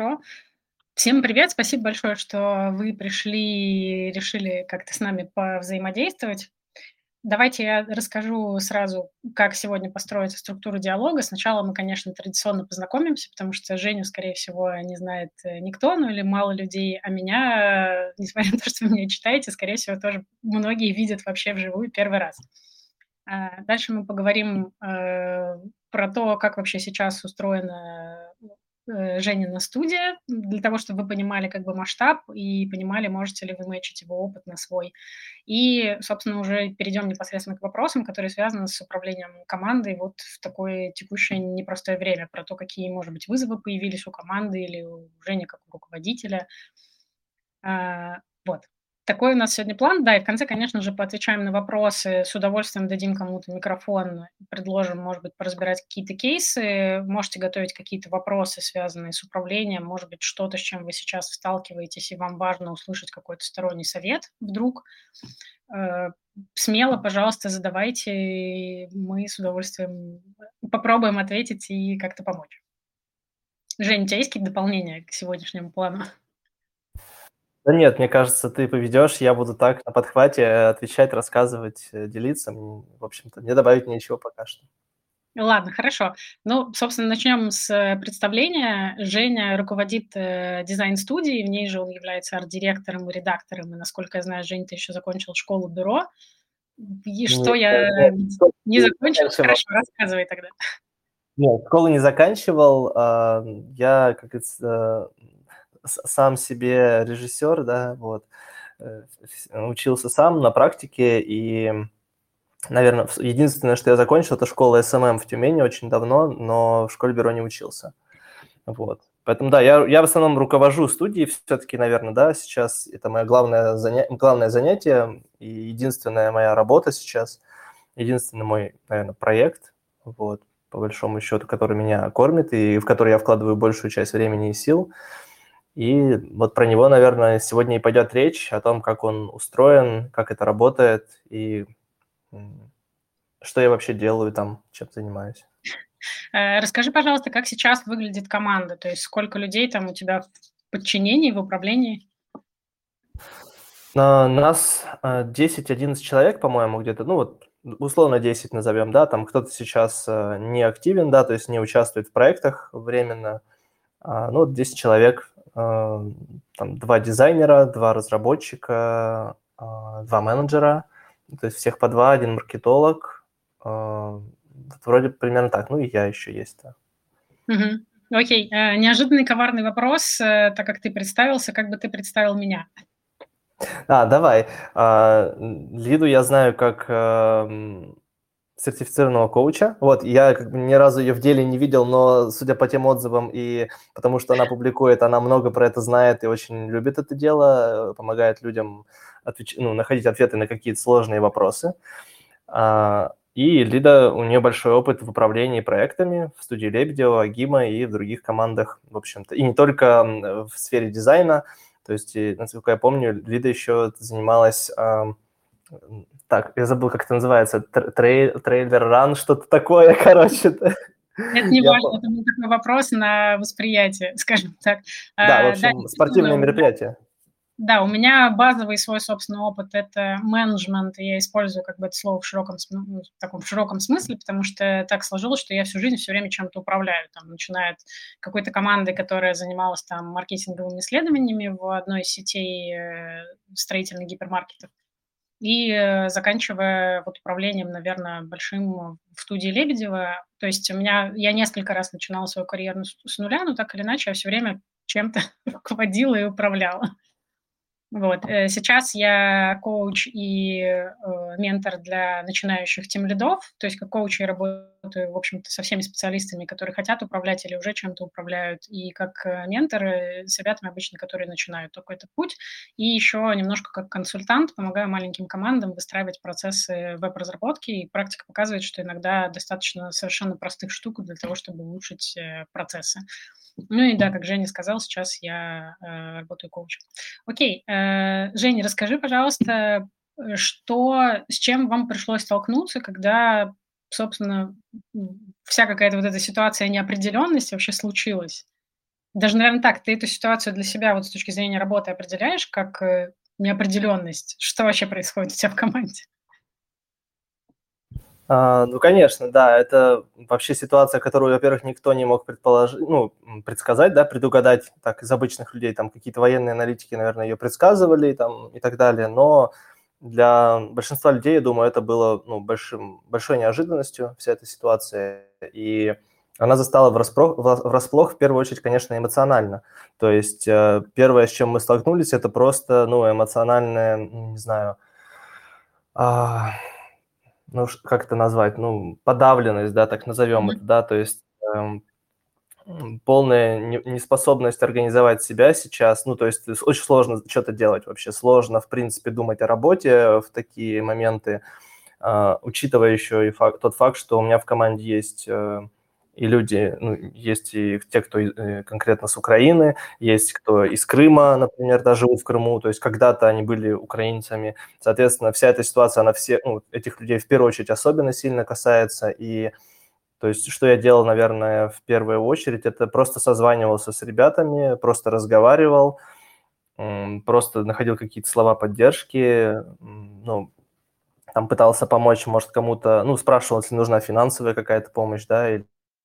Хорошо. Всем привет, спасибо большое, что вы пришли и решили как-то с нами повзаимодействовать. Давайте я расскажу сразу, как сегодня построится структура диалога. Сначала мы, конечно, традиционно познакомимся, потому что Женю, скорее всего, не знает э, никто, ну или мало людей, а меня, несмотря на то, что вы меня читаете, скорее всего, тоже многие видят вообще вживую первый раз. А дальше мы поговорим э, про то, как вообще сейчас устроена э, Женина студия, для того, чтобы вы понимали как бы масштаб и понимали, можете ли вы мэчить его опыт на свой. И, собственно, уже перейдем непосредственно к вопросам, которые связаны с управлением командой вот в такое текущее непростое время, про то, какие, может быть, вызовы появились у команды или у Жени как у руководителя. А, вот. Такой у нас сегодня план. Да, и в конце, конечно же, поотвечаем на вопросы. С удовольствием дадим кому-то микрофон, предложим, может быть, поразбирать какие-то кейсы. Можете готовить какие-то вопросы, связанные с управлением, может быть, что-то, с чем вы сейчас сталкиваетесь, и вам важно услышать какой-то сторонний совет вдруг. Э, смело, пожалуйста, задавайте, мы с удовольствием попробуем ответить и как-то помочь. Женя, у тебя есть какие-то дополнения к сегодняшнему плану? Да нет, мне кажется, ты поведешь, я буду так на подхвате отвечать, рассказывать, э, делиться. В общем-то, мне добавить нечего пока что. Ладно, хорошо. Ну, собственно, начнем с э, представления. Женя руководит э, дизайн-студией, в ней же он является арт-директором и редактором. И, насколько я знаю, Женя, ты еще закончил школу бюро. И что Нет, я не закончил? Хорошо, рассказывай тогда. Нет, школу не заканчивал. А, я, как говорится, сам себе режиссер, да, вот, э, учился сам на практике, и, наверное, единственное, что я закончил, это школа SMM в Тюмени очень давно, но в школе бюро не учился, вот. Поэтому, да, я, я в основном руковожу студией все-таки, наверное, да, сейчас это мое главное, заня... главное занятие и единственная моя работа сейчас, единственный мой, наверное, проект, вот, по большому счету, который меня кормит и в который я вкладываю большую часть времени и сил. И вот про него, наверное, сегодня и пойдет речь, о том, как он устроен, как это работает и что я вообще делаю там, чем занимаюсь. Э, расскажи, пожалуйста, как сейчас выглядит команда, то есть сколько людей там у тебя в подчинении, в управлении? Нас 10-11 э, человек, по-моему, где-то, ну вот условно 10 назовем, да, там кто-то сейчас э, не активен, да, то есть не участвует в проектах временно, а, ну вот 10 человек там два дизайнера, два разработчика, э, два менеджера, то есть всех по два, один маркетолог. Э, вроде примерно так. Ну и я еще есть. Да. Угу. Окей. Неожиданный коварный вопрос, так как ты представился, как бы ты представил меня? А, давай. Лиду я знаю как эм, сертифицированного коуча. Вот, я как бы ни разу ее в деле не видел, но судя по тем отзывам и потому что она публикует, она много про это знает и очень любит это дело, помогает людям отвеч... ну, находить ответы на какие-то сложные вопросы. А, и Лида, у нее большой опыт в управлении проектами в студии Лебедева, Агима и в других командах, в общем-то. И не только в сфере дизайна, то есть, насколько я помню, Лида еще занималась так, я забыл, как это называется, трей, трейлер ран, что-то такое, короче. Это не я... важно, это был такой вопрос на восприятие, скажем так. Да, в а, общем, да, спортивное мероприятие. Да, у меня базовый свой собственный опыт – это менеджмент, и я использую как бы это слово в широком, ну, в таком широком смысле, потому что так сложилось, что я всю жизнь все время чем-то управляю. Там, начиная от какой-то команды, которая занималась там маркетинговыми исследованиями в одной из сетей э, строительных гипермаркетов, и э, заканчивая вот управлением, наверное, большим в студии Лебедева. То есть у меня, я несколько раз начинала свою карьеру с нуля, но так или иначе я все время чем-то руководила и управляла. Вот. Э, сейчас я коуч и э, ментор для начинающих тем лидов, то есть как коуч я работаю, в общем-то, со всеми специалистами, которые хотят управлять или уже чем-то управляют, и как э, ментор с ребятами обычно, которые начинают только этот путь, и еще немножко как консультант помогаю маленьким командам выстраивать процессы веб-разработки, и практика показывает, что иногда достаточно совершенно простых штук для того, чтобы улучшить процессы. Ну и да, как Женя сказал, сейчас я э, работаю коучем. Окей, э, Женя, расскажи, пожалуйста, э, что, с чем вам пришлось столкнуться, когда, собственно, вся какая-то вот эта ситуация неопределенности вообще случилась? Даже, наверное, так, ты эту ситуацию для себя вот с точки зрения работы определяешь как э, неопределенность? Что вообще происходит у тебя в команде? А, ну, конечно, да, это вообще ситуация, которую, во-первых, никто не мог предположить, ну, предсказать, да, предугадать, так, из обычных людей, там, какие-то военные аналитики, наверное, ее предсказывали, там, и так далее, но для большинства людей, я думаю, это было, ну, большим, большой неожиданностью, вся эта ситуация, и она застала врасплох, врасплох в первую очередь, конечно, эмоционально. То есть э, первое, с чем мы столкнулись, это просто, ну, эмоциональное, не знаю, а, ну, как это назвать, ну, подавленность, да, так назовем mm-hmm. это, да, то есть эм, полная неспособность организовать себя сейчас, ну, то есть очень сложно что-то делать вообще, сложно, в принципе, думать о работе в такие моменты, э, учитывая еще и факт, тот факт, что у меня в команде есть... Э, и люди, ну, есть и те, кто э, конкретно с Украины, есть кто из Крыма, например, даже живут в Крыму, то есть когда-то они были украинцами. Соответственно, вся эта ситуация, она все, ну, этих людей в первую очередь особенно сильно касается, и то есть что я делал, наверное, в первую очередь, это просто созванивался с ребятами, просто разговаривал, просто находил какие-то слова поддержки, ну, там пытался помочь, может, кому-то, ну, спрашивал, если нужна финансовая какая-то помощь, да,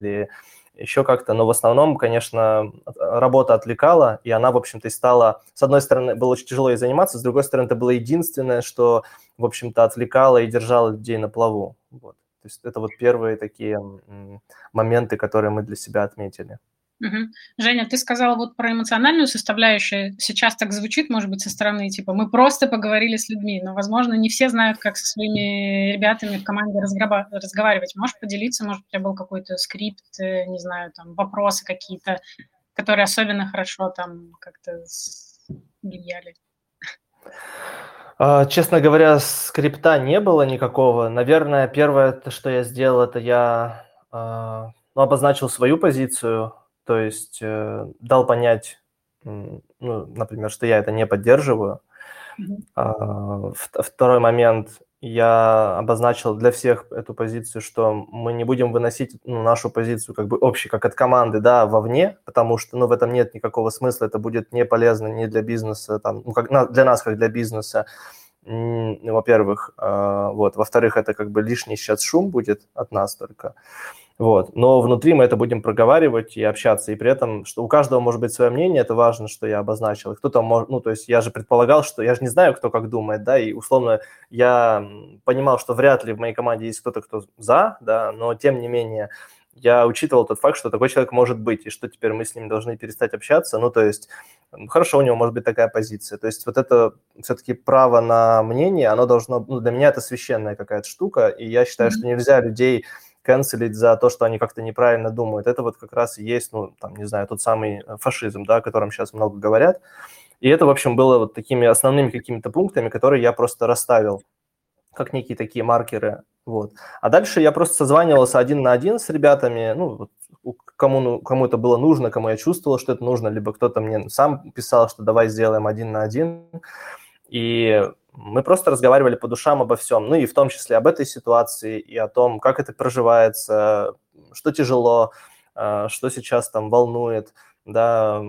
или еще как-то, но в основном, конечно, работа отвлекала, и она, в общем-то, и стала, с одной стороны, было очень тяжело ей заниматься, с другой стороны, это было единственное, что, в общем-то, отвлекало и держало людей на плаву. Вот. То есть это вот первые такие моменты, которые мы для себя отметили. Угу. Женя, ты сказала вот про эмоциональную составляющую. Сейчас так звучит, может быть, со стороны, типа, мы просто поговорили с людьми, но, возможно, не все знают, как со своими ребятами в команде разграба- разговаривать. Можешь поделиться, может, у тебя был какой-то скрипт, э, не знаю, там, вопросы какие-то, которые особенно хорошо там как-то влияли? А, честно говоря, скрипта не было никакого. Наверное, первое, что я сделал, это я а, ну, обозначил свою позицию то есть э, дал понять, ну, например, что я это не поддерживаю. Mm-hmm. Второй момент, я обозначил для всех эту позицию, что мы не будем выносить ну, нашу позицию как бы общей, как от команды, да, вовне, потому что, ну, в этом нет никакого смысла, это будет не полезно ни для бизнеса, там, ну, как, для нас, как для бизнеса, во-первых, а, вот, во-вторых, это как бы лишний сейчас шум будет от нас только, вот. Но внутри мы это будем проговаривать и общаться, и при этом, что у каждого может быть свое мнение, это важно, что я обозначил. И кто-то может, ну, то есть я же предполагал, что я же не знаю, кто как думает, да, и условно я понимал, что вряд ли в моей команде есть кто-то, кто за, да, но тем не менее я учитывал тот факт, что такой человек может быть, и что теперь мы с ним должны перестать общаться. Ну, то есть, хорошо, у него может быть такая позиция. То есть вот это все-таки право на мнение, оно должно, ну, для меня это священная какая-то штука, и я считаю, mm-hmm. что нельзя людей канцелить за то, что они как-то неправильно думают. Это вот как раз и есть, ну, там, не знаю, тот самый э, фашизм, да, о котором сейчас много говорят. И это, в общем, было вот такими основными какими-то пунктами, которые я просто расставил как некие такие маркеры. Вот. А дальше я просто созванивался один на один с ребятами, ну, кому, ну, кому это было нужно, кому я чувствовал, что это нужно, либо кто-то мне сам писал, что давай сделаем один на один. И мы просто разговаривали по душам обо всем, ну и в том числе об этой ситуации и о том, как это проживается, что тяжело, э, что сейчас там волнует, да,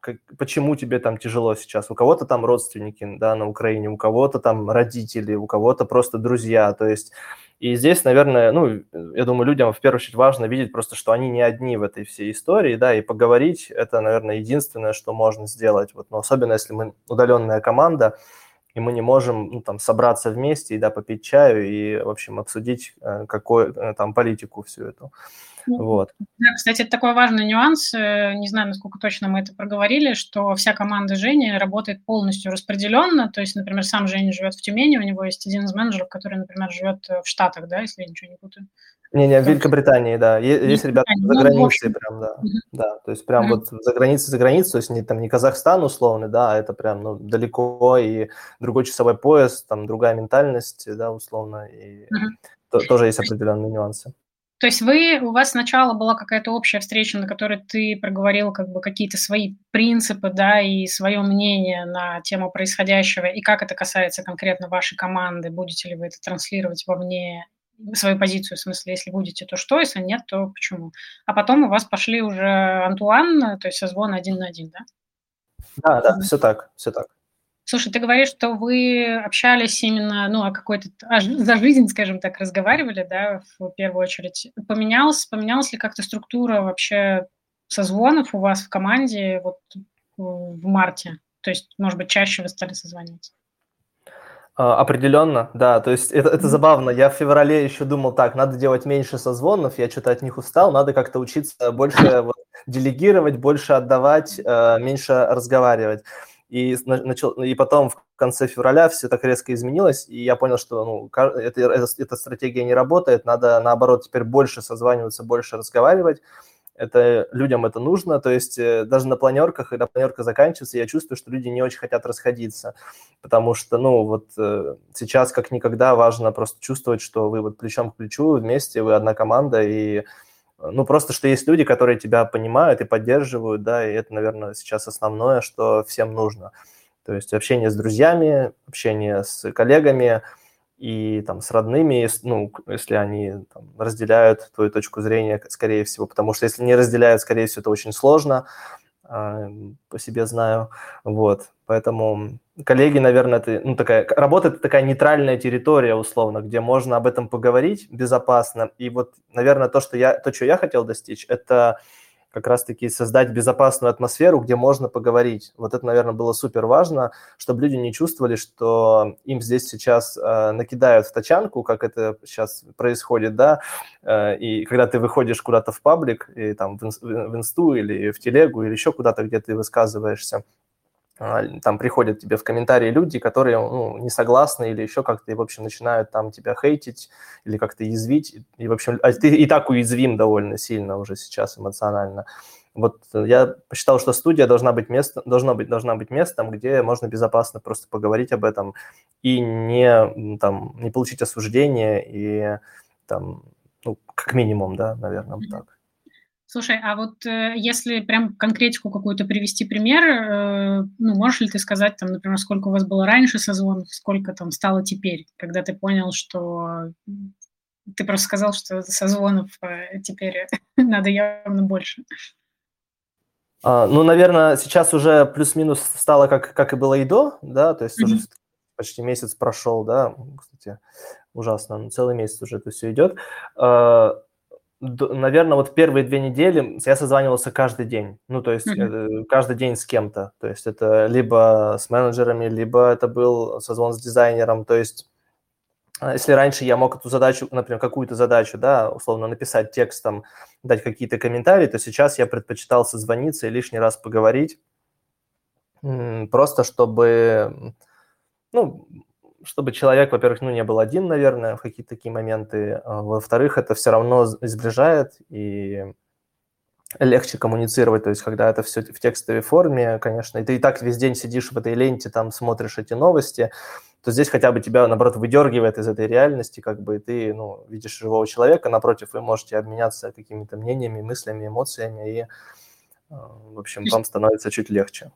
как, почему тебе там тяжело сейчас. У кого-то там родственники, да, на Украине, у кого-то там родители, у кого-то просто друзья, то есть и здесь, наверное, ну, я думаю, людям в первую очередь важно видеть просто, что они не одни в этой всей истории, да, и поговорить – это, наверное, единственное, что можно сделать, вот, но особенно если мы удаленная команда, и мы не можем ну, там, собраться вместе и да, попить чаю и, в общем, обсудить э, какой, э, там, политику всю эту. Ну, вот. Да, кстати, это такой важный нюанс, э, не знаю, насколько точно мы это проговорили, что вся команда Жени работает полностью распределенно, то есть, например, сам Женя живет в Тюмени, у него есть один из менеджеров, который, например, живет в Штатах, да, если я ничего не путаю. Не-не, в Великобритании, да. Есть ребята за ну, границей прям, да. Да, то есть прям вот за границей, за границей, то есть не, там, не Казахстан условно, да, а это прям ну, далеко, и другой часовой пояс, там другая ментальность, да, условно, и то, тоже есть определенные нюансы. То есть вы, у вас сначала была какая-то общая встреча, на которой ты проговорил как бы какие-то свои принципы, да, и свое мнение на тему происходящего, и как это касается конкретно вашей команды, будете ли вы это транслировать вовне свою позицию, в смысле, если будете, то что, если нет, то почему. А потом у вас пошли уже Антуан, то есть созвон один на один, да? Да, да, все так, все так. Слушай, ты говоришь, что вы общались именно, ну, о какой-то, о, за жизнь, скажем так, разговаривали, да, в первую очередь. Поменялась, поменялась ли как-то структура вообще созвонов у вас в команде вот в марте? То есть, может быть, чаще вы стали созваниваться? А, определенно, да. То есть это, это забавно. Я в феврале еще думал, так, надо делать меньше созвонов, я что-то от них устал, надо как-то учиться больше вот, делегировать, больше отдавать, э, меньше разговаривать. И, начал, и потом в конце февраля все так резко изменилось, и я понял, что ну, это, это, эта стратегия не работает, надо наоборот теперь больше созваниваться, больше разговаривать. Это, людям это нужно, то есть э, даже на планерках, когда планерка заканчивается, я чувствую, что люди не очень хотят расходиться, потому что, ну, вот э, сейчас как никогда важно просто чувствовать, что вы вот плечом к плечу вместе, вы одна команда, и ну, просто, что есть люди, которые тебя понимают и поддерживают, да, и это, наверное, сейчас основное, что всем нужно. То есть общение с друзьями, общение с коллегами и там с родными, ну, если они там, разделяют твою точку зрения, скорее всего, потому что если не разделяют, скорее всего, это очень сложно, а, по себе знаю, вот, поэтому коллеги, наверное, это, ну, такая, работа – это такая нейтральная территория, условно, где можно об этом поговорить безопасно, и вот, наверное, то, что я, то, что я хотел достичь, это как раз-таки создать безопасную атмосферу, где можно поговорить. Вот это, наверное, было супер важно, чтобы люди не чувствовали, что им здесь сейчас э, накидают в тачанку, как это сейчас происходит, да, э, и когда ты выходишь куда-то в паблик, и там в, в инсту или в телегу, или еще куда-то, где ты высказываешься, там приходят тебе в комментарии люди, которые ну, не согласны или еще как-то, и, в общем, начинают там тебя хейтить или как-то язвить, и, в общем, а ты и так уязвим довольно сильно уже сейчас эмоционально. Вот я посчитал, что студия должна быть местом, должна быть, должна быть местом, где можно безопасно просто поговорить об этом и не, там, не получить осуждение и там, ну, как минимум, да, наверное, так. Слушай, а вот э, если прям конкретику какую-то привести пример, э, ну, можешь ли ты сказать, там, например, сколько у вас было раньше созвонов, сколько там стало теперь, когда ты понял, что ты просто сказал, что созвонов э, теперь надо явно больше. А, ну, наверное, сейчас уже плюс-минус стало как, как и было и до, да, то есть mm-hmm. уже почти месяц прошел, да, кстати, ужасно, целый месяц уже это все идет. А, наверное, вот первые две недели я созванивался каждый день. Ну, то есть mm-hmm. каждый день с кем-то. То есть это либо с менеджерами, либо это был созвон с дизайнером. То есть а, если раньше я мог эту задачу, например, какую-то задачу, да, условно написать текстом, дать какие-то комментарии, то сейчас я предпочитал созвониться и лишний раз поговорить, просто чтобы, ну, чтобы человек, во-первых, ну, не был один, наверное, в какие-то такие моменты. А, во-вторых, это все равно сближает и легче коммуницировать, то есть когда это все в текстовой форме, конечно, и ты и так весь день сидишь в этой ленте, там смотришь эти новости, то здесь хотя бы тебя, наоборот, выдергивает из этой реальности, как бы ты, ну, видишь живого человека, напротив, вы можете обменяться какими-то мнениями, мыслями, эмоциями, и, а, в общем, вам становится чуть легче.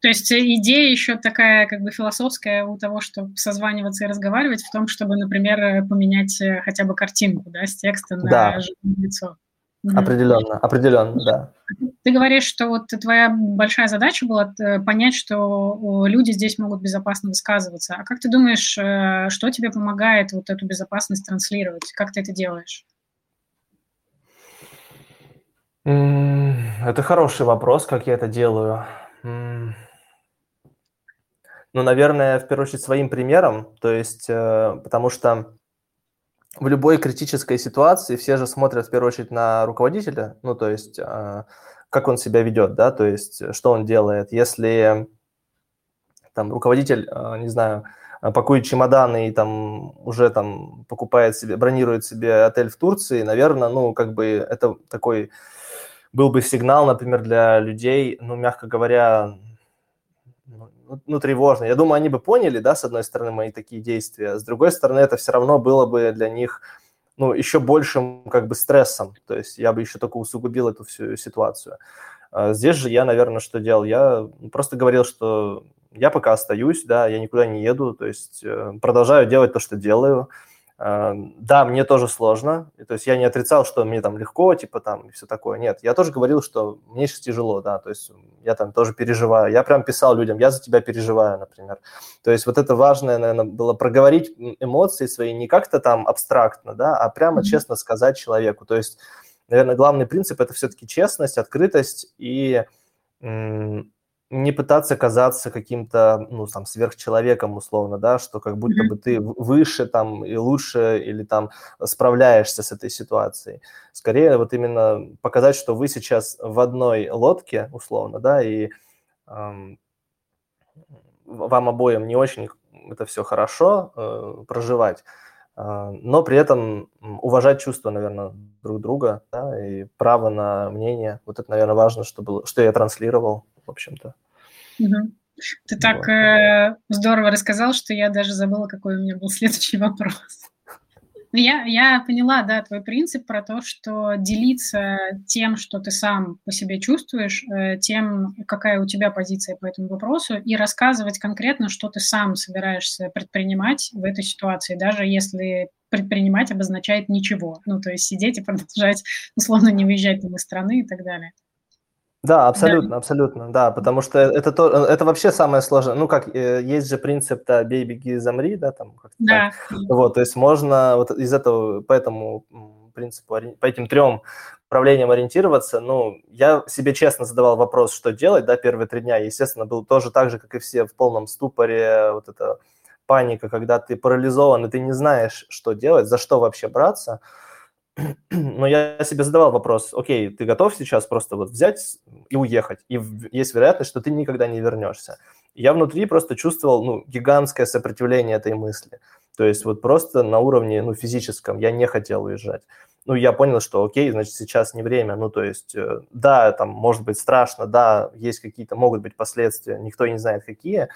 То есть э, идея еще такая как бы философская у того, чтобы созваниваться и разговаривать, в том, чтобы, например, э, поменять э, хотя бы картинку да, с текста на да. лицо. Определенно, mm определенно, да. Ты говоришь, что вот твоя большая задача была понять, что люди здесь могут безопасно высказываться. А как ты думаешь, что тебе помогает вот эту безопасность транслировать? Как ты это делаешь? Это хороший вопрос, как я это делаю. Ну, наверное, в первую очередь своим примером, то есть, э, потому что в любой критической ситуации все же смотрят в первую очередь на руководителя, ну, то есть, э, как он себя ведет, да, то есть, что он делает. Если там руководитель, э, не знаю, пакует чемоданы и там уже там покупает себе, бронирует себе отель в Турции, наверное, ну, как бы это такой был бы сигнал, например, для людей, ну, мягко говоря, ну, тревожно. Я думаю, они бы поняли, да, с одной стороны, мои такие действия, с другой стороны, это все равно было бы для них, ну, еще большим, как бы, стрессом, то есть я бы еще только усугубил эту всю ситуацию. А здесь же я, наверное, что делал? Я просто говорил, что я пока остаюсь, да, я никуда не еду, то есть э, продолжаю делать то, что делаю, да, мне тоже сложно, то есть я не отрицал, что мне там легко, типа там и все такое. Нет, я тоже говорил, что мне сейчас тяжело, да, то есть я там тоже переживаю. Я прям писал людям, я за тебя переживаю, например. То есть вот это важное, наверное, было проговорить эмоции свои не как-то там абстрактно, да, а прямо mm-hmm. честно сказать человеку. То есть, наверное, главный принцип – это все-таки честность, открытость и не пытаться казаться каким-то, ну, там, сверхчеловеком, условно, да, что как будто бы ты выше там и лучше или там справляешься с этой ситуацией. Скорее вот именно показать, что вы сейчас в одной лодке, условно, да, и эм, вам обоим не очень это все хорошо э, проживать, э, но при этом уважать чувства, наверное, друг друга, да, и право на мнение. Вот это, наверное, важно, что, что я транслировал в общем-то. Угу. Ты так вот. э, здорово рассказал, что я даже забыла, какой у меня был следующий вопрос. Ну, я, я поняла, да, твой принцип про то, что делиться тем, что ты сам по себе чувствуешь, э, тем, какая у тебя позиция по этому вопросу, и рассказывать конкретно, что ты сам собираешься предпринимать в этой ситуации, даже если предпринимать обозначает ничего. Ну, то есть сидеть и продолжать, условно, не выезжать из страны и так далее. Да, абсолютно, да. абсолютно, да, потому что это то, это вообще самое сложное. Ну, как э, есть же принцип, да, бей, беги, замри, да, там как-то да. так. Вот, то есть можно вот из этого, по этому принципу, по этим трем управлениям ориентироваться. Ну, я себе честно задавал вопрос, что делать, да, первые три дня. Естественно, был тоже так же, как и все, в полном ступоре, вот эта паника, когда ты парализован, и ты не знаешь, что делать, за что вообще браться. Но я себе задавал вопрос, окей, ты готов сейчас просто вот взять и уехать, и есть вероятность, что ты никогда не вернешься. Я внутри просто чувствовал, ну, гигантское сопротивление этой мысли. То есть вот просто на уровне, ну, физическом я не хотел уезжать. Ну, я понял, что окей, значит, сейчас не время. Ну, то есть, э, да, там может быть страшно, да, есть какие-то, могут быть последствия, никто не знает какие,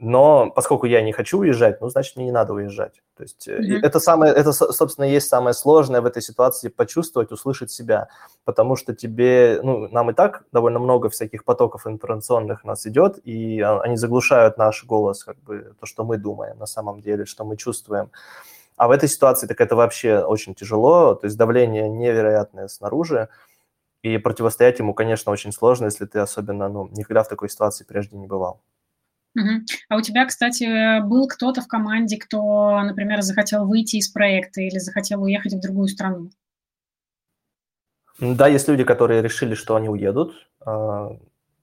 но поскольку я не хочу уезжать, ну, значит, мне не надо уезжать. То есть mm-hmm. это самое, это, собственно, есть самое сложное в этой ситуации почувствовать, услышать себя, потому что тебе, ну, нам и так довольно много всяких потоков информационных нас идет, и а, они заглушают наш голос, как бы то, что мы думаем на самом деле, что мы чувствуем. А в этой ситуации так это вообще очень тяжело, то есть давление невероятное снаружи, и противостоять ему, конечно, очень сложно, если ты особенно, ну, никогда в такой ситуации прежде не бывал. Угу. А у тебя, кстати, был кто-то в команде, кто, например, захотел выйти из проекта или захотел уехать в другую страну? Да, есть люди, которые решили, что они уедут. А,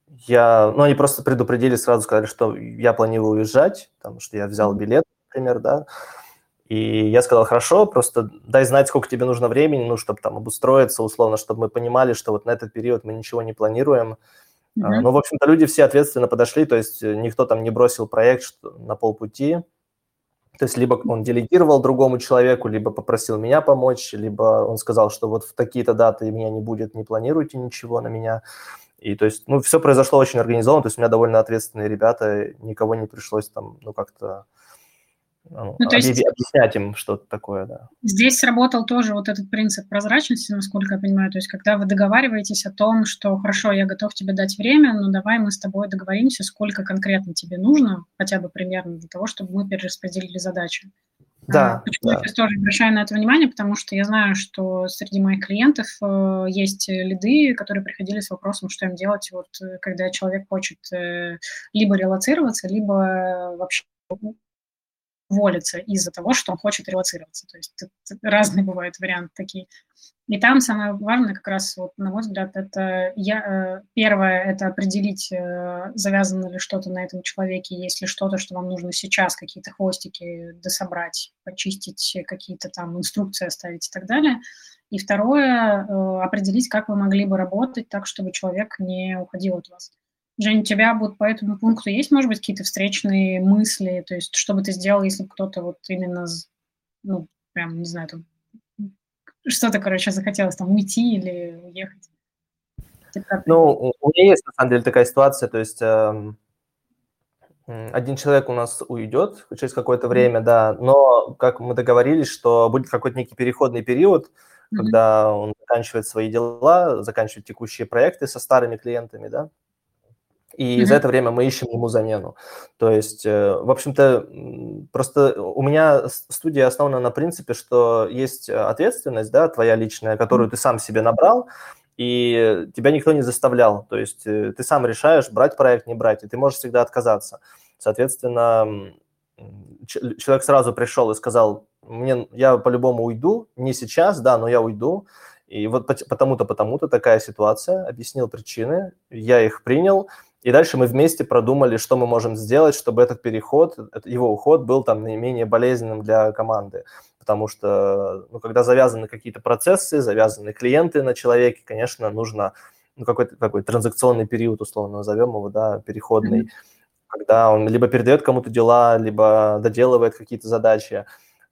я, ну, они просто предупредили, сразу сказали, что я планирую уезжать, потому что я взял билет, например, да. И я сказал, хорошо, просто дай знать, сколько тебе нужно времени, ну, чтобы там обустроиться, условно, чтобы мы понимали, что вот на этот период мы ничего не планируем, Uh-huh. Ну, в общем-то, люди все ответственно подошли, то есть э, никто там не бросил проект на полпути. То есть либо он делегировал другому человеку, либо попросил меня помочь, либо он сказал, что вот в такие-то даты меня не будет, не планируйте ничего на меня. И то есть, ну, все произошло очень организованно, то есть у меня довольно ответственные ребята, никого не пришлось там, ну, как-то ну, ну, то есть объяснять им что-то такое, да. Здесь сработал тоже вот этот принцип прозрачности, насколько я понимаю. То есть, когда вы договариваетесь о том, что хорошо, я готов тебе дать время, но давай мы с тобой договоримся, сколько конкретно тебе нужно, хотя бы примерно для того, чтобы мы перераспределили задачи. Да. А, почему да. я сейчас тоже обращаю на это внимание, потому что я знаю, что среди моих клиентов э, есть лиды, которые приходили с вопросом, что им делать, вот, э, когда человек хочет э, либо релацироваться, либо вообще уволиться из-за того, что он хочет релацироваться. То есть разные бывают варианты такие. И там самое важное как раз, вот, на мой взгляд, это я, э, первое, это определить, э, завязано ли что-то на этом человеке, есть ли что-то, что вам нужно сейчас, какие-то хвостики дособрать, почистить, какие-то там инструкции оставить и так далее. И второе, э, определить, как вы могли бы работать так, чтобы человек не уходил от вас. Жень, у тебя вот по этому пункту есть, может быть, какие-то встречные мысли? То есть, что бы ты сделал, если бы кто-то вот именно, ну, прям, не знаю, там, что-то, короче, захотелось там уйти или уехать? Ну, у меня есть, на самом деле, такая ситуация, то есть э, один человек у нас уйдет через какое-то время, да, но, как мы договорились, что будет какой-то некий переходный период, mm-hmm. когда он заканчивает свои дела, заканчивает текущие проекты со старыми клиентами, да, и mm-hmm. за это время мы ищем ему замену. То есть, э, в общем-то, просто у меня студия основана на принципе, что есть ответственность, да, твоя личная, которую ты сам себе набрал, и тебя никто не заставлял. То есть э, ты сам решаешь, брать проект, не брать, и ты можешь всегда отказаться. Соответственно, человек сразу пришел и сказал, мне, я по-любому уйду, не сейчас, да, но я уйду, и вот потому-то, потому-то такая ситуация, объяснил причины, я их принял, и дальше мы вместе продумали, что мы можем сделать, чтобы этот переход, его уход был там наименее болезненным для команды. Потому что, ну, когда завязаны какие-то процессы, завязаны клиенты на человеке, конечно, нужно ну, какой-то такой транзакционный период, условно назовем его, да, переходный, mm-hmm. когда он либо передает кому-то дела, либо доделывает какие-то задачи.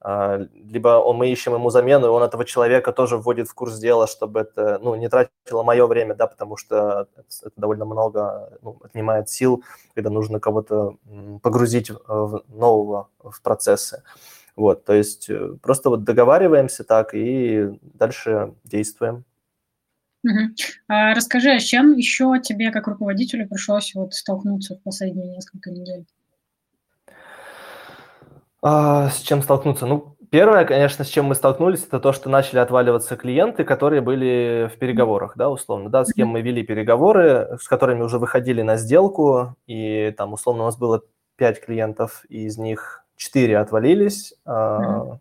А, либо мы ищем ему замену, и он этого человека тоже вводит в курс дела, чтобы это ну, не тратило мое время, да, потому что это довольно много ну, отнимает сил, когда нужно кого-то погрузить в нового в процессы. Вот, то есть э, просто вот договариваемся так и дальше действуем. А расскажи, а с чем еще тебе как руководителю пришлось вот столкнуться в последние несколько недель? А, с чем столкнуться? Ну, первое, конечно, с чем мы столкнулись, это то, что начали отваливаться клиенты, которые были в переговорах, да, условно, да, с кем мы вели переговоры, с которыми уже выходили на сделку, и там, условно, у нас было 5 клиентов, и из них 4 отвалились, mm-hmm.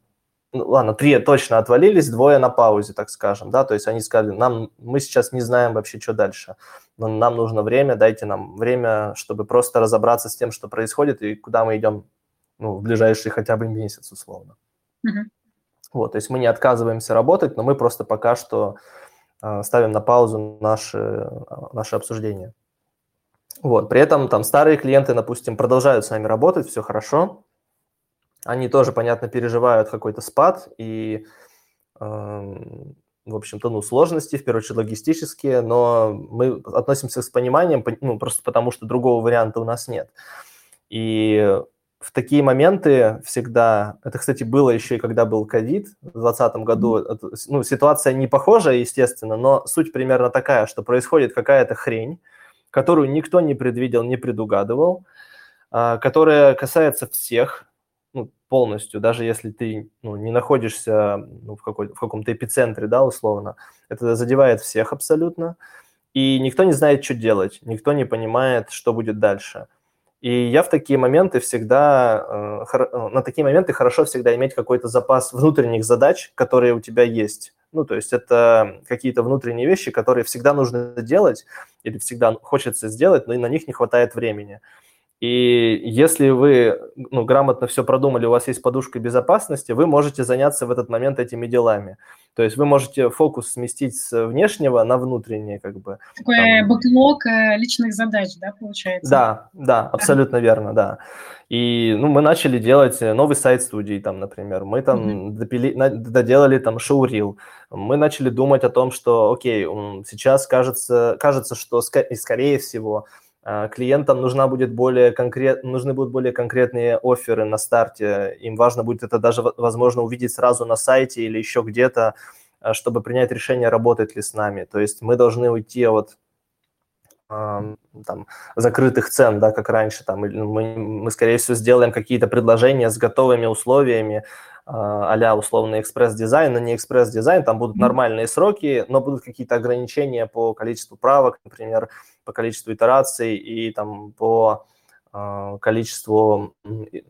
ну, ладно, 3 точно отвалились, двое на паузе, так скажем, да, то есть они сказали, нам, мы сейчас не знаем вообще, что дальше, но нам нужно время, дайте нам время, чтобы просто разобраться с тем, что происходит и куда мы идем ну, в ближайший хотя бы месяц, условно. Mm-hmm. Вот, то есть мы не отказываемся работать, но мы просто пока что э, ставим на паузу наши, а, наши обсуждения. Вот, при этом там старые клиенты, допустим, продолжают с нами работать, все хорошо. Они тоже, понятно, переживают какой-то спад и, э, в общем-то, ну, сложности, в первую очередь, логистические, но мы относимся с пониманием, ну, просто потому что другого варианта у нас нет. И в такие моменты всегда, это, кстати, было еще и когда был ковид в 2020 году, ну, ситуация не похожая, естественно, но суть примерно такая, что происходит какая-то хрень, которую никто не предвидел, не предугадывал, а, которая касается всех ну, полностью, даже если ты ну, не находишься ну, в, какой, в каком-то эпицентре, да, условно, это задевает всех абсолютно, и никто не знает, что делать, никто не понимает, что будет дальше – и я в такие моменты всегда, э, э, на такие моменты хорошо всегда иметь какой-то запас внутренних задач, которые у тебя есть. Ну, то есть это какие-то внутренние вещи, которые всегда нужно делать или всегда хочется сделать, но и на них не хватает времени. И если вы ну, грамотно все продумали, у вас есть подушка безопасности, вы можете заняться в этот момент этими делами. То есть вы можете фокус сместить с внешнего на внутреннее, как бы. Такой там... бэклог э, личных задач, да, получается? Да, да, абсолютно верно, да. И ну, мы начали делать новый сайт студии, там, например. Мы там mm-hmm. допили, доделали там шоурил. Мы начали думать о том, что, окей, сейчас кажется, кажется, что скорее всего клиентам нужна будет более конкрет, нужны будут более конкретные оферы на старте. Им важно будет это даже, возможно, увидеть сразу на сайте или еще где-то, а, чтобы принять решение, работать ли с нами. То есть мы должны уйти от там, закрытых цен, да, как раньше. Там, мы, мы, скорее всего, сделаем какие-то предложения с готовыми условиями, а условно экспресс-дизайн, но не экспресс-дизайн, там будут нормальные сроки, но будут какие-то ограничения по количеству правок, например, по количеству итераций и там по э, количеству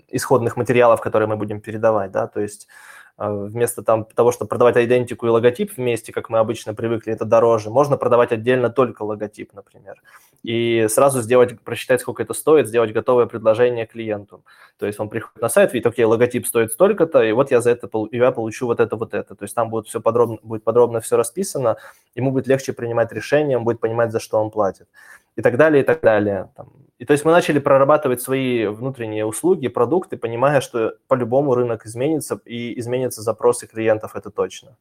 исходных материалов, которые мы будем передавать, да, то есть вместо там, того, чтобы продавать идентику и логотип вместе, как мы обычно привыкли, это дороже, можно продавать отдельно только логотип, например, и сразу сделать, просчитать, сколько это стоит, сделать готовое предложение клиенту. То есть он приходит на сайт, видит, окей, логотип стоит столько-то, и вот я за это я получу вот это, вот это. То есть там будет все подробно, будет подробно все расписано, ему будет легче принимать решения, он будет понимать, за что он платит. И так далее, и так далее. И то есть мы начали прорабатывать свои внутренние услуги, продукты, понимая, что по-любому рынок изменится, и изменятся запросы клиентов, это точно.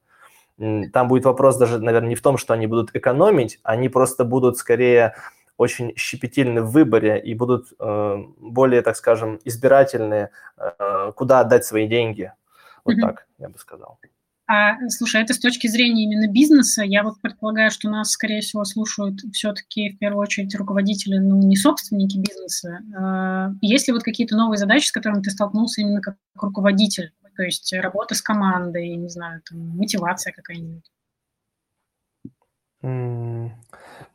Там будет вопрос даже, наверное, не в том, что они будут экономить, они просто будут скорее очень щепетильны в выборе и будут э, более, так скажем, избирательны, э, куда отдать свои деньги. Вот mm-hmm. так, я бы сказал. А, слушай, это с точки зрения именно бизнеса. Я вот предполагаю, что нас, скорее всего, слушают все-таки в первую очередь руководители, ну, не собственники бизнеса. А, есть ли вот какие-то новые задачи, с которыми ты столкнулся именно как руководитель? То есть работа с командой, не знаю, там, мотивация какая-нибудь?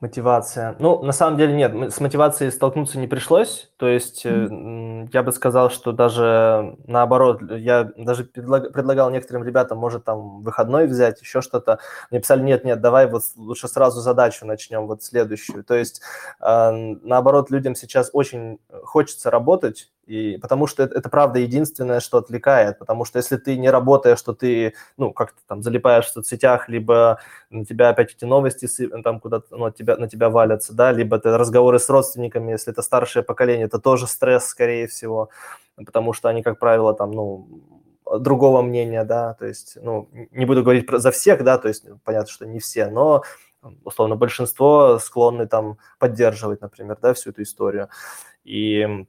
Мотивация. Ну, на самом деле нет, с мотивацией столкнуться не пришлось. То есть mm-hmm. я бы сказал, что даже наоборот, я даже предлаг, предлагал некоторым ребятам, может, там выходной взять, еще что-то. Мне писали, нет, нет, давай вот лучше сразу задачу начнем, вот следующую. То есть э, наоборот, людям сейчас очень хочется работать, и потому что это, это правда единственное, что отвлекает, потому что если ты не работаешь, что ты, ну, как-то там залипаешь в соцсетях, либо на тебя опять эти новости там куда-то ну, тебя, на тебя валятся, да, либо это разговоры с родственниками, если это старшее поколение, это тоже стресс, скорее всего, потому что они, как правило, там, ну, другого мнения, да, то есть, ну, не буду говорить про, за всех, да, то есть понятно, что не все, но условно большинство склонны там поддерживать, например, да, всю эту историю. И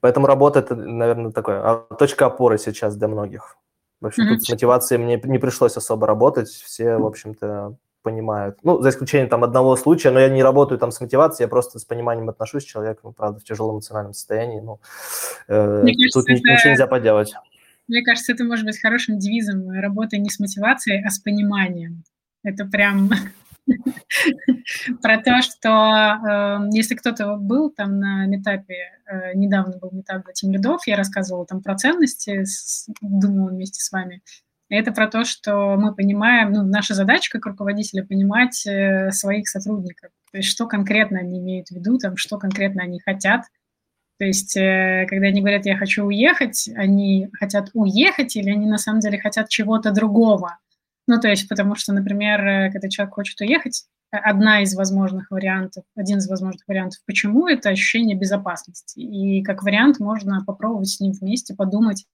Поэтому работа это, наверное, такое, а, точка опоры сейчас для многих. В общем, mm-hmm. тут с мотивацией мне не пришлось особо работать, все, в общем-то, понимают. Ну, за исключением там одного случая, но я не работаю там с мотивацией, я просто с пониманием отношусь к человеку, ну, правда, в тяжелом эмоциональном состоянии, ну, э, кажется, тут это... ничего нельзя поделать. Мне кажется, это может быть хорошим девизом. Работа не с мотивацией, а с пониманием. Это прям про то, что э, если кто-то был там на метапе, э, недавно был метап для тем лидов, я рассказывала там про ценности, думала вместе с вами. Это про то, что мы понимаем, ну, наша задача как руководителя понимать э, своих сотрудников, то есть что конкретно они имеют в виду, там, что конкретно они хотят. То есть, э, когда они говорят, я хочу уехать, они хотят уехать или они на самом деле хотят чего-то другого. Ну, то есть, потому что, например, э, когда человек хочет уехать, э, одна из возможных вариантов, один из возможных вариантов, почему это ощущение безопасности. И как вариант можно попробовать с ним вместе подумать,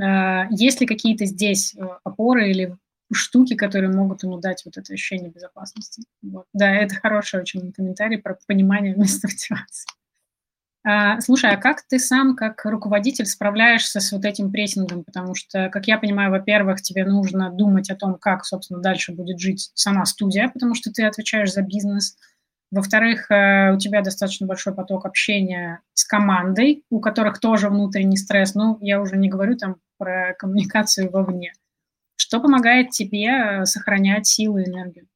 э, есть ли какие-то здесь опоры или штуки, которые могут ему дать вот это ощущение безопасности. Вот. Да, это хороший очень комментарий про понимание места мотивации. А, слушай, а как ты сам, как руководитель, справляешься с вот этим прессингом? Потому что, как я понимаю, во-первых, тебе нужно думать о том, как, собственно, дальше будет жить сама студия, потому что ты отвечаешь за бизнес. Во-вторых, э, у тебя достаточно большой поток общения с командой, у которых тоже внутренний стресс. Ну, я уже не говорю там про коммуникацию вовне. Что помогает тебе э, сохранять силу и энергию?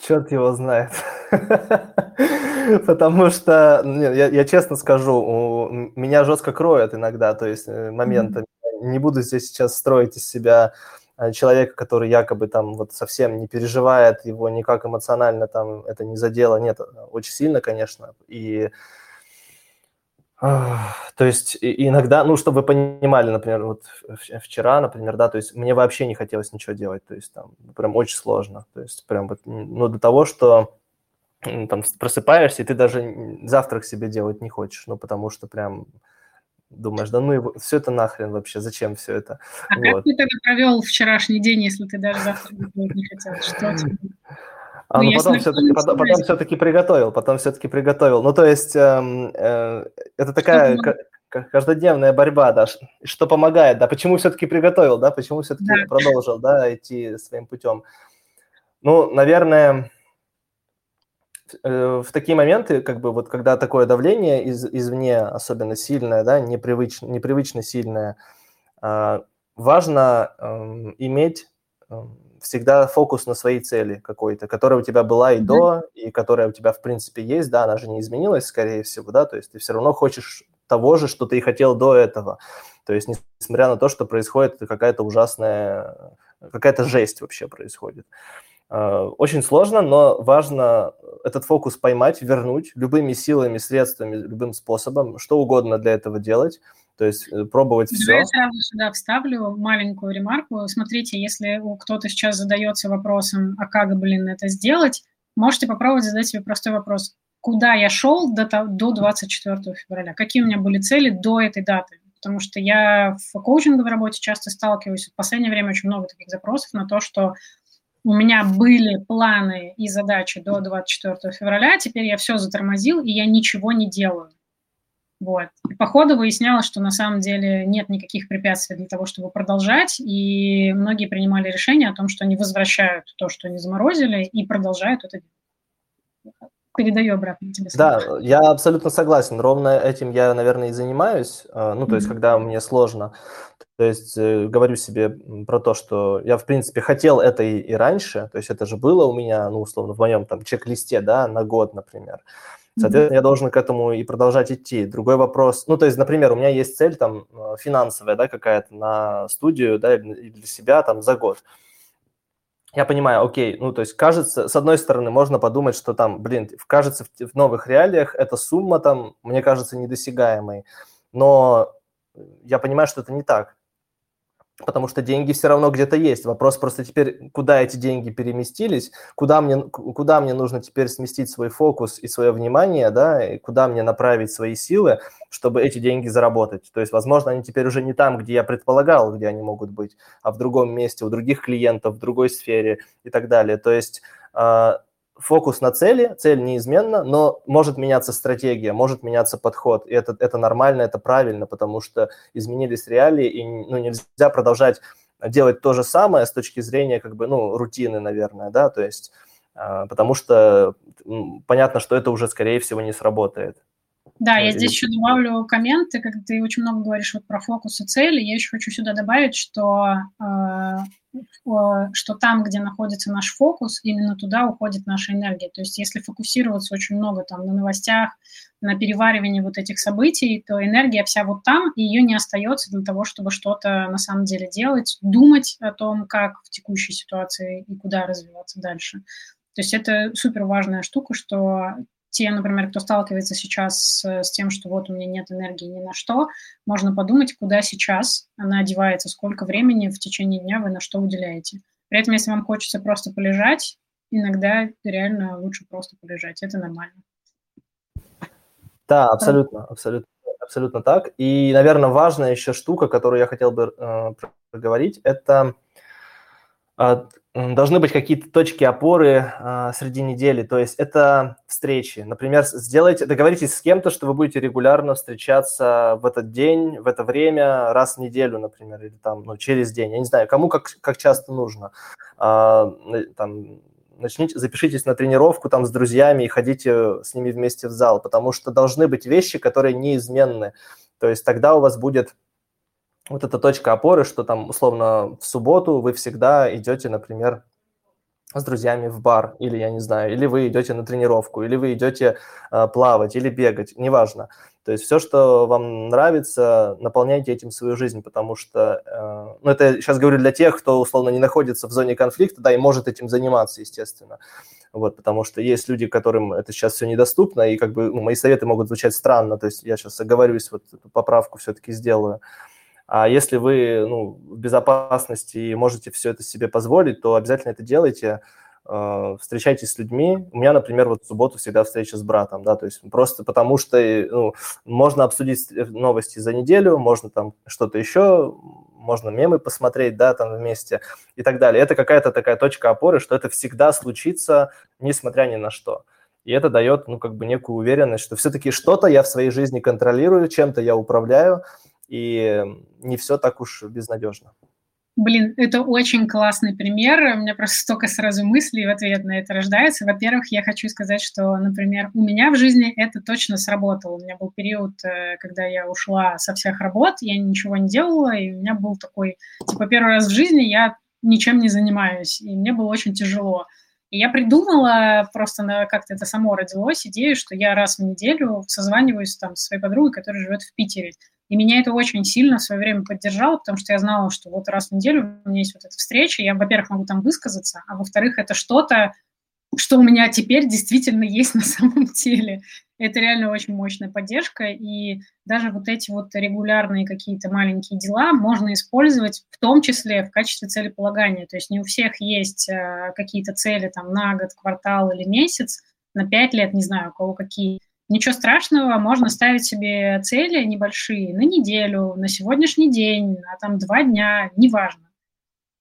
Черт его знает. Потому что, я, я честно скажу, меня жестко кроет иногда, то есть э, моментами. Не буду здесь сейчас строить из себя э, человека, который якобы там вот совсем не переживает, его никак эмоционально там это не задело. Нет, очень сильно, конечно. И то есть иногда, ну, чтобы вы понимали, например, вот вчера, например, да, то есть мне вообще не хотелось ничего делать, то есть там прям очень сложно, то есть прям вот, ну, до того, что там просыпаешься, и ты даже завтрак себе делать не хочешь, ну, потому что прям думаешь, да ну его, все это нахрен вообще, зачем все это? А вот. как ты тогда провел вчерашний день, если ты даже завтрак делать не хотел? Что? А, ну, ну потом все-таки, потом, потом все-таки приготовил, потом все-таки приготовил. Ну, то есть э, э, это такая каждодневная борьба, да, что помогает, да, почему все-таки приготовил, да, почему все-таки да. продолжил, да, идти своим путем. Ну, наверное, э, в такие моменты, как бы вот когда такое давление из, извне особенно сильное, да, непривычно, непривычно сильное, э, важно э, иметь эм, всегда фокус на своей цели какой-то, которая у тебя была и до, и которая у тебя, в принципе, есть, да, она же не изменилась, скорее всего, да, то есть ты все равно хочешь того же, что ты и хотел до этого. То есть, несмотря на то, что происходит какая-то ужасная, какая-то жесть вообще происходит. А, очень сложно, но важно этот фокус поймать, вернуть любыми силами, средствами, любым способом, что угодно для этого делать – то есть э, пробовать все. Я сразу сюда вставлю маленькую ремарку. Смотрите, если кто-то сейчас задается вопросом, а как, блин, это сделать, можете попробовать задать себе простой вопрос. Куда я шел до, до 24 февраля? Какие у меня были цели до этой даты? Потому что я в коучинговой работе часто сталкиваюсь. В последнее время очень много таких запросов на то, что у меня были планы и задачи до 24 февраля, теперь я все затормозил, и я ничего не делаю. Вот. И по ходу выяснялось, что на самом деле нет никаких препятствий для того, чтобы продолжать, и многие принимали решение о том, что они возвращают то, что они заморозили, и продолжают это делать. Передаю обратно тебе. Да, я абсолютно согласен. Ровно этим я, наверное, и занимаюсь. А, ну, то mm-hmm. есть, когда мне сложно. То есть, э, говорю себе про то, что я, в принципе, хотел это и, и раньше. То есть, это же было у меня, ну, условно, в моем там чек-листе, да, на год, например. Соответственно, я должен к этому и продолжать идти. Другой вопрос, ну, то есть, например, у меня есть цель там э, финансовая, да, какая-то на студию, да, или для себя там за год. Я понимаю, окей, ну, то есть, кажется, с одной стороны, можно подумать, что там, блин, кажется, в, в новых реалиях эта сумма там, мне кажется, недосягаемой. Но я понимаю, что это не так потому что деньги все равно где-то есть. Вопрос просто теперь, куда эти деньги переместились, куда мне, куда мне нужно теперь сместить свой фокус и свое внимание, да, и куда мне направить свои силы, чтобы эти деньги заработать. То есть, возможно, они теперь уже не там, где я предполагал, где они могут быть, а в другом месте, у других клиентов, в другой сфере и так далее. То есть а, фокус на цели, цель неизменна, но может меняться стратегия, может меняться подход, и это, это нормально, это правильно, потому что изменились реалии, и ну, нельзя продолжать делать то же самое с точки зрения как бы, ну, рутины, наверное, да, то есть, э, потому что понятно, что это уже, скорее всего, не сработает. Да, я здесь еще добавлю комменты, как ты очень много говоришь вот про фокус и цели. Я еще хочу сюда добавить, что, э, что там, где находится наш фокус, именно туда уходит наша энергия. То есть если фокусироваться очень много там на новостях, на переваривании вот этих событий, то энергия вся вот там, и ее не остается для того, чтобы что-то на самом деле делать, думать о том, как в текущей ситуации и куда развиваться дальше. То есть это супер важная штука, что те, например, кто сталкивается сейчас с, тем, что вот у меня нет энергии ни на что, можно подумать, куда сейчас она одевается, сколько времени в течение дня вы на что уделяете. При этом, если вам хочется просто полежать, иногда реально лучше просто полежать. Это нормально. Да, абсолютно, абсолютно, абсолютно так. И, наверное, важная еще штука, которую я хотел бы э, проговорить, это э, должны быть какие-то точки опоры а, среди недели. То есть это встречи. Например, сделайте, договоритесь с кем-то, что вы будете регулярно встречаться в этот день, в это время, раз в неделю, например, или там, ну, через день. Я не знаю, кому как, как часто нужно. А, там, начните, запишитесь на тренировку там с друзьями и ходите с ними вместе в зал, потому что должны быть вещи, которые неизменны. То есть тогда у вас будет вот эта точка опоры, что там условно в субботу вы всегда идете, например, с друзьями в бар, или я не знаю, или вы идете на тренировку, или вы идете э, плавать, или бегать, неважно. То есть все, что вам нравится, наполняйте этим свою жизнь, потому что, э, ну это я сейчас говорю для тех, кто условно не находится в зоне конфликта, да, и может этим заниматься, естественно. Вот, потому что есть люди, которым это сейчас все недоступно, и как бы ну, мои советы могут звучать странно, то есть я сейчас оговорюсь, вот эту поправку все-таки сделаю. А если вы ну, в безопасности и можете все это себе позволить, то обязательно это делайте. Э, встречайтесь с людьми. У меня, например, вот в субботу всегда встреча с братом, да, то есть просто потому что ну, можно обсудить новости за неделю, можно там что-то еще, можно мемы посмотреть, да, там вместе и так далее. Это какая-то такая точка опоры, что это всегда случится, несмотря ни на что. И это дает, ну, как бы некую уверенность, что все-таки что-то я в своей жизни контролирую, чем-то я управляю, и не все так уж безнадежно. Блин, это очень классный пример. У меня просто столько сразу мыслей в ответ на это рождается. Во-первых, я хочу сказать, что, например, у меня в жизни это точно сработало. У меня был период, э, когда я ушла со всех работ, я ничего не делала, и у меня был такой, типа, первый раз в жизни я ничем не занимаюсь, и мне было очень тяжело. И я придумала, просто как-то это само родилось, идею, что я раз в неделю созваниваюсь там с своей подругой, которая живет в Питере. И меня это очень сильно в свое время поддержало, потому что я знала, что вот раз в неделю у меня есть вот эта встреча, я, во-первых, могу там высказаться, а во-вторых, это что-то, что у меня теперь действительно есть на самом деле. Это реально очень мощная поддержка, и даже вот эти вот регулярные какие-то маленькие дела можно использовать в том числе в качестве целеполагания. То есть не у всех есть э, какие-то цели там на год, квартал или месяц, на пять лет, не знаю, у кого какие Ничего страшного, можно ставить себе цели небольшие на неделю, на сегодняшний день, на там два дня, неважно.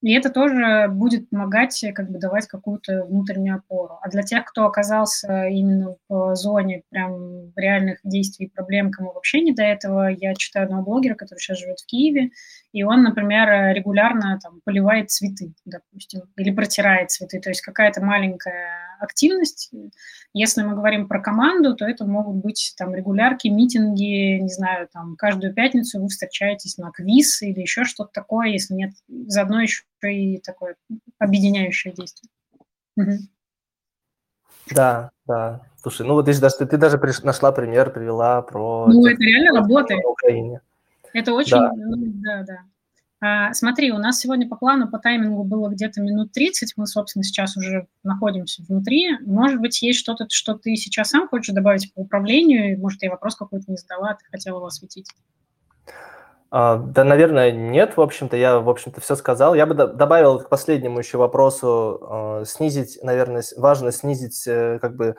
И это тоже будет помогать, как бы давать какую-то внутреннюю опору. А для тех, кто оказался именно в зоне прям реальных действий и проблем, кому вообще не до этого, я читаю одного блогера, который сейчас живет в Киеве, и он, например, регулярно там поливает цветы, допустим, или протирает цветы. То есть какая-то маленькая активность. Если мы говорим про команду, то это могут быть там регулярки, митинги, не знаю, там каждую пятницу вы встречаетесь на квиз или еще что-то такое, если нет, заодно еще и такое объединяющее действие. Угу. Да, да. Слушай, ну вот видишь, даже, ты, ты даже приш, нашла пример, привела про... Ну, это реально работает. В Украине. Это очень, да, ну, да. да. А, смотри, у нас сегодня по плану, по таймингу было где-то минут 30, мы, собственно, сейчас уже находимся внутри. Может быть, есть что-то, что ты сейчас сам хочешь добавить по управлению, может, я вопрос какой-то не задала, ты хотела его осветить? А, да, наверное, нет, в общем-то, я, в общем-то, все сказал. Я бы добавил к последнему еще вопросу, а, снизить, наверное, важно снизить, э, как бы,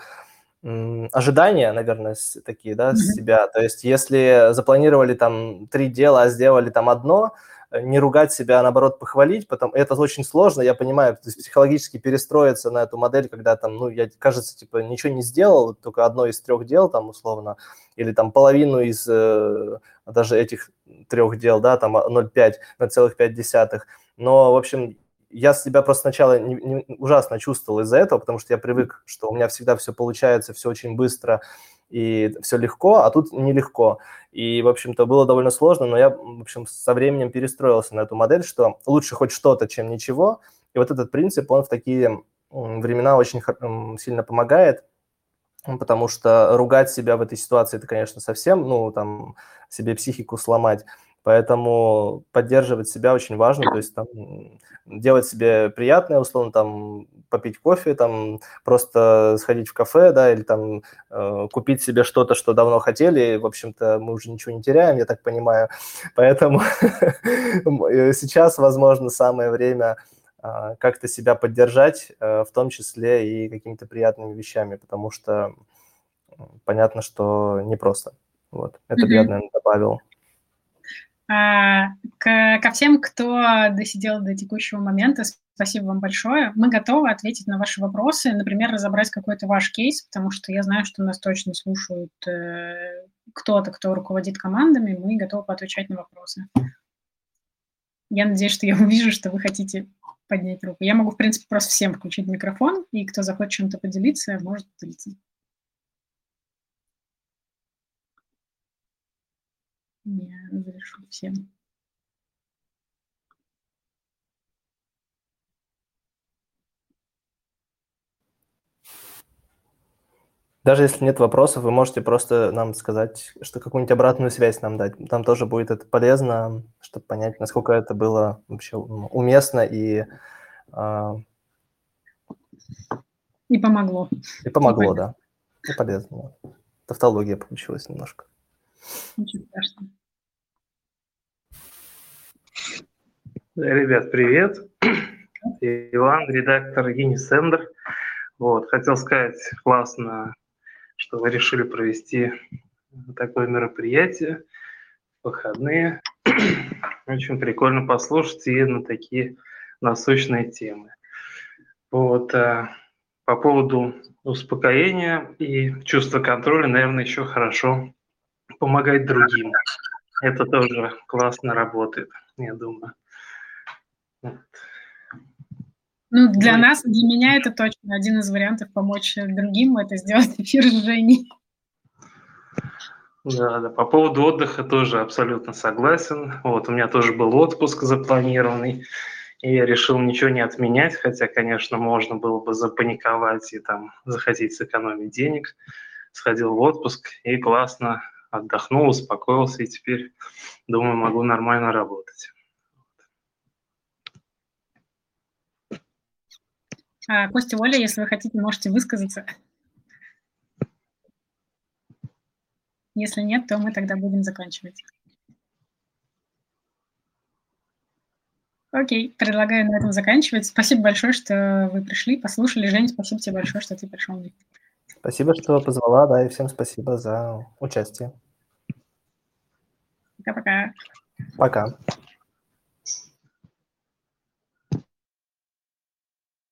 ожидания, наверное, такие, да, mm-hmm. с себя. То есть, если запланировали там три дела, а сделали там одно, не ругать себя, а наоборот похвалить, потом это очень сложно, я понимаю, то есть психологически перестроиться на эту модель, когда там, ну, я, кажется, типа, ничего не сделал, только одно из трех дел, там, условно, или там половину из э, даже этих трех дел, да, там 0,5 на целых 5 десятых. Но, в общем, я себя просто сначала не, не, ужасно чувствовал из-за этого, потому что я привык, что у меня всегда все получается, все очень быстро, и все легко, а тут нелегко. И, в общем-то, было довольно сложно, но я, в общем, со временем перестроился на эту модель, что лучше хоть что-то, чем ничего. И вот этот принцип, он в такие времена очень сильно помогает, потому что ругать себя в этой ситуации, это, конечно, совсем, ну, там, себе психику сломать. Поэтому поддерживать себя очень важно, то есть там, делать себе приятное, условно, там, попить кофе, там, просто сходить в кафе, да, или там э, купить себе что-то, что давно хотели. В общем-то, мы уже ничего не теряем, я так понимаю. Поэтому сейчас, возможно, самое время э, как-то себя поддержать, э, в том числе и какими-то приятными вещами, потому что понятно, что непросто. Вот, это mm-hmm. я, наверное, добавил. А, ко всем, кто досидел до текущего момента, спасибо вам большое. Мы готовы ответить на ваши вопросы, например, разобрать какой-то ваш кейс, потому что я знаю, что нас точно слушают э, кто-то, кто руководит командами, мы готовы поотвечать на вопросы. Я надеюсь, что я увижу, что вы хотите поднять руку. Я могу, в принципе, просто всем включить микрофон, и кто захочет чем-то поделиться, может поделиться. Я разрешу всем. Даже если нет вопросов, вы можете просто нам сказать, что какую-нибудь обратную связь нам дать. Там тоже будет это полезно, чтобы понять, насколько это было вообще уместно и... Э, и помогло. И помогло, да. И полезно. Тавтология получилась немножко. Очень страшно. Ребят, привет. Иван, редактор Unisender. Вот, хотел сказать, классно, что вы решили провести такое мероприятие выходные. Очень прикольно послушать и на такие насущные темы. Вот, а, по поводу успокоения и чувства контроля, наверное, еще хорошо помогать другим. Это тоже классно работает, я думаю. Ну, для ну, нас, для меня это точно один из вариантов помочь другим, это сделать эфир с Женей. Да, да, по поводу отдыха тоже абсолютно согласен. Вот, у меня тоже был отпуск запланированный, и я решил ничего не отменять, хотя, конечно, можно было бы запаниковать и там захотеть сэкономить денег. Сходил в отпуск и классно отдохнул, успокоился, и теперь, думаю, могу нормально работать. Костя, Оля, если вы хотите, можете высказаться. Если нет, то мы тогда будем заканчивать. Окей, предлагаю на этом заканчивать. Спасибо большое, что вы пришли, послушали. Жень, спасибо тебе большое, что ты пришел. Спасибо, что позвала, да, и всем спасибо за участие. Пока-пока. Пока. -пока. Пока.